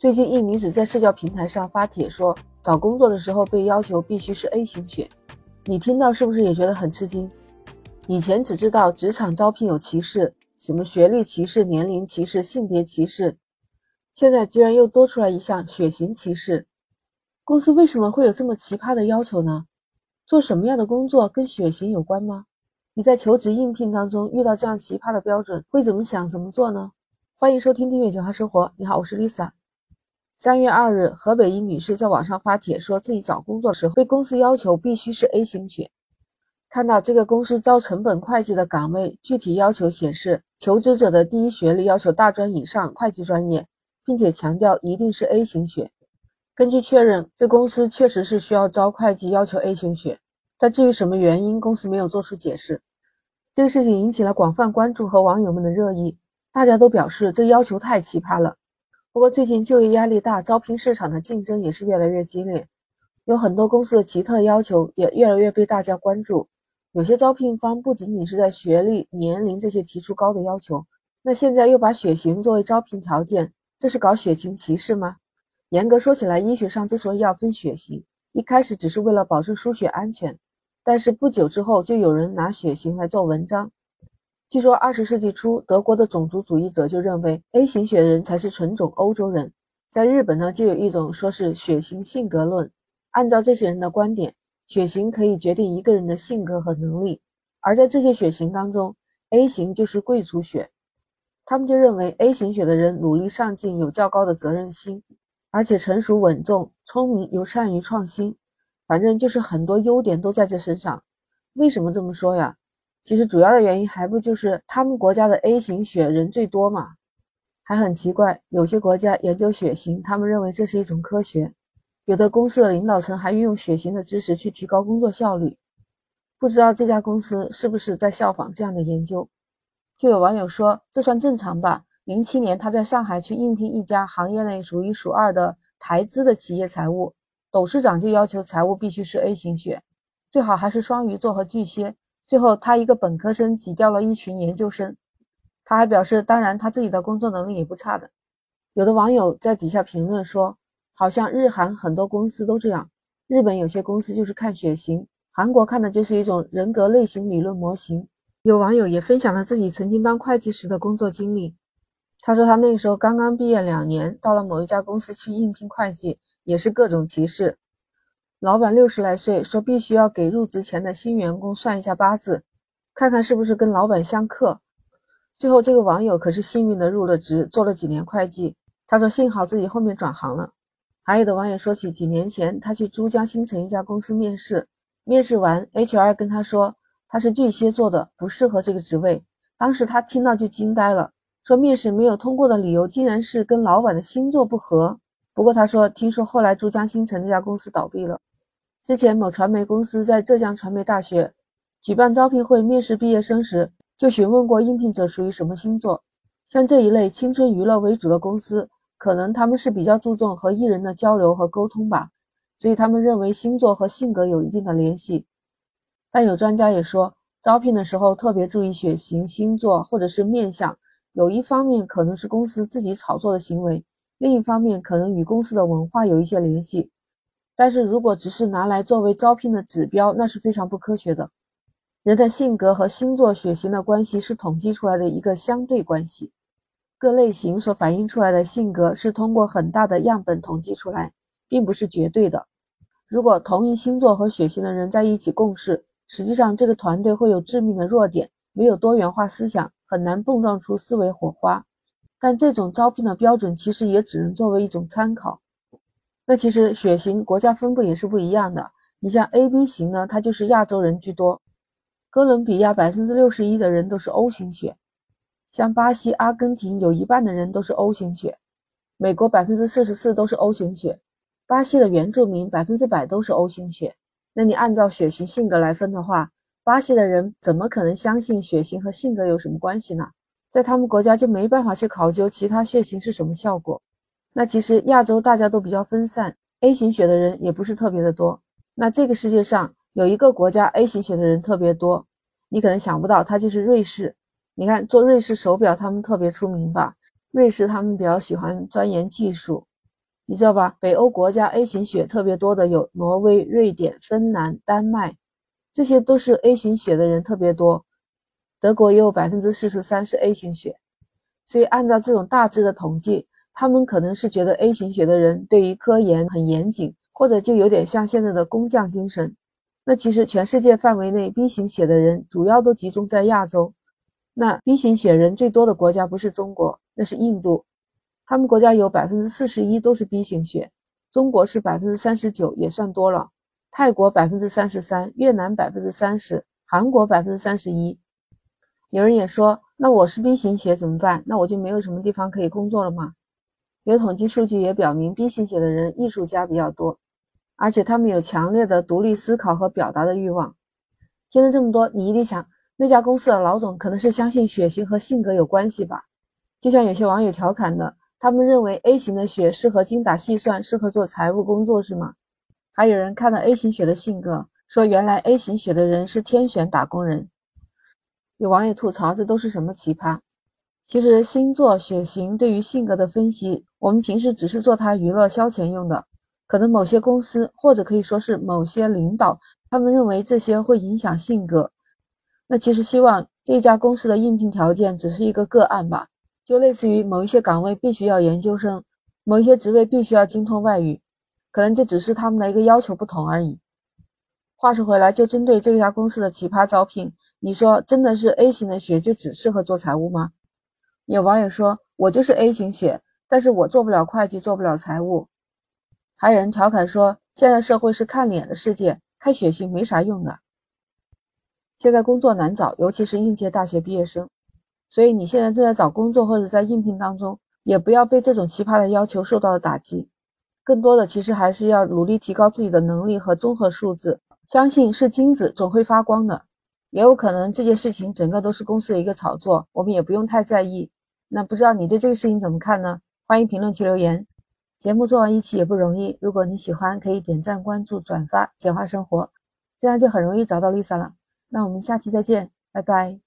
最近一女子在社交平台上发帖说，找工作的时候被要求必须是 A 型血。你听到是不是也觉得很吃惊？以前只知道职场招聘有歧视，什么学历歧视、年龄歧视、性别歧视，现在居然又多出来一项血型歧视。公司为什么会有这么奇葩的要求呢？做什么样的工作跟血型有关吗？你在求职应聘当中遇到这样奇葩的标准，会怎么想、怎么做呢？欢迎收听订阅九号生活。你好，我是 Lisa。三月二日，河北一女士在网上发帖，说自己找工作时被公司要求必须是 A 型血。看到这个公司招成本会计的岗位，具体要求显示，求职者的第一学历要求大专以上会计专业，并且强调一定是 A 型血。根据确认，这公司确实是需要招会计，要求 A 型血。但至于什么原因，公司没有做出解释。这个事情引起了广泛关注和网友们的热议，大家都表示这要求太奇葩了。不过，最近就业压力大，招聘市场的竞争也是越来越激烈，有很多公司的奇特要求也越来越被大家关注。有些招聘方不仅仅是在学历、年龄这些提出高的要求，那现在又把血型作为招聘条件，这是搞血型歧视吗？严格说起来，医学上之所以要分血型，一开始只是为了保证输血安全，但是不久之后就有人拿血型来做文章。据说二十世纪初，德国的种族主义者就认为 A 型血的人才是纯种欧洲人。在日本呢，就有一种说是血型性格论。按照这些人的观点，血型可以决定一个人的性格和能力。而在这些血型当中，A 型就是贵族血。他们就认为 A 型血的人努力上进，有较高的责任心，而且成熟稳重、聪明又善于创新。反正就是很多优点都在这身上。为什么这么说呀？其实主要的原因还不就是他们国家的 A 型血人最多嘛？还很奇怪，有些国家研究血型，他们认为这是一种科学。有的公司的领导层还运用血型的知识去提高工作效率。不知道这家公司是不是在效仿这样的研究？就有网友说，这算正常吧？零七年他在上海去应聘一家行业内数一数二的台资的企业财务，董事长就要求财务必须是 A 型血，最好还是双鱼座和巨蟹。最后，他一个本科生挤掉了一群研究生。他还表示，当然他自己的工作能力也不差的。有的网友在底下评论说，好像日韩很多公司都这样。日本有些公司就是看血型，韩国看的就是一种人格类型理论模型。有网友也分享了自己曾经当会计时的工作经历。他说他那个时候刚刚毕业两年，到了某一家公司去应聘会计，也是各种歧视。老板六十来岁，说必须要给入职前的新员工算一下八字，看看是不是跟老板相克。最后这个网友可是幸运的入了职，做了几年会计。他说幸好自己后面转行了。还有的网友说起几年前他去珠江新城一家公司面试，面试完 HR 跟他说他是巨蟹座的，不适合这个职位。当时他听到就惊呆了，说面试没有通过的理由竟然是跟老板的星座不合。不过他说听说后来珠江新城这家公司倒闭了。之前某传媒公司在浙江传媒大学举办招聘会，面试毕业生时就询问过应聘者属于什么星座。像这一类青春娱乐为主的公司，可能他们是比较注重和艺人的交流和沟通吧，所以他们认为星座和性格有一定的联系。但有专家也说，招聘的时候特别注意血型、星座或者是面相，有一方面可能是公司自己炒作的行为，另一方面可能与公司的文化有一些联系。但是如果只是拿来作为招聘的指标，那是非常不科学的。人的性格和星座血型的关系是统计出来的一个相对关系，各类型所反映出来的性格是通过很大的样本统计出来，并不是绝对的。如果同一星座和血型的人在一起共事，实际上这个团队会有致命的弱点，没有多元化思想，很难碰撞出思维火花。但这种招聘的标准其实也只能作为一种参考。那其实血型国家分布也是不一样的。你像 AB 型呢，它就是亚洲人居多，哥伦比亚百分之六十一的人都是 O 型血，像巴西、阿根廷有一半的人都是 O 型血，美国百分之四十四都是 O 型血，巴西的原住民百分之百都是 O 型血。那你按照血型性格来分的话，巴西的人怎么可能相信血型和性格有什么关系呢？在他们国家就没办法去考究其他血型是什么效果。那其实亚洲大家都比较分散，A 型血的人也不是特别的多。那这个世界上有一个国家 A 型血的人特别多，你可能想不到，它就是瑞士。你看做瑞士手表，他们特别出名吧？瑞士他们比较喜欢钻研技术，你知道吧？北欧国家 A 型血特别多的有挪威、瑞典、芬兰、丹麦，这些都是 A 型血的人特别多。德国也有百分之四十三是 A 型血，所以按照这种大致的统计，他们可能是觉得 A 型血的人对于科研很严谨，或者就有点像现在的工匠精神。那其实全世界范围内 B 型血的人主要都集中在亚洲，那 B 型血人最多的国家不是中国，那是印度。他们国家有百分之四十一都是 B 型血，中国是百分之三十九，也算多了。泰国百分之三十三，越南百分之三十，韩国百分之三十一。有人也说，那我是 B 型血怎么办？那我就没有什么地方可以工作了吗？有统计数据也表明，B 型血的人艺术家比较多，而且他们有强烈的独立思考和表达的欲望。听了这么多，你一定想，那家公司的老总可能是相信血型和性格有关系吧？就像有些网友调侃的。他们认为 A 型的血适合精打细算，适合做财务工作，是吗？还有人看到 A 型血的性格，说原来 A 型血的人是天选打工人。有网友吐槽，这都是什么奇葩？其实星座、血型对于性格的分析，我们平时只是做它娱乐消遣用的。可能某些公司，或者可以说是某些领导，他们认为这些会影响性格。那其实希望这家公司的应聘条件只是一个个案吧。就类似于某一些岗位必须要研究生，某一些职位必须要精通外语，可能就只是他们的一个要求不同而已。话说回来，就针对这家公司的奇葩招聘，你说真的是 A 型的血就只适合做财务吗？有网友说，我就是 A 型血，但是我做不了会计，做不了财务。还有人调侃说，现在社会是看脸的世界，看血型没啥用的。现在工作难找，尤其是应届大学毕业生。所以你现在正在找工作或者在应聘当中，也不要被这种奇葩的要求受到了打击，更多的其实还是要努力提高自己的能力和综合素质。相信是金子总会发光的，也有可能这件事情整个都是公司的一个炒作，我们也不用太在意。那不知道你对这个事情怎么看呢？欢迎评论区留言。节目做完一期也不容易，如果你喜欢，可以点赞、关注、转发，简化生活，这样就很容易找到 Lisa 了。那我们下期再见，拜拜。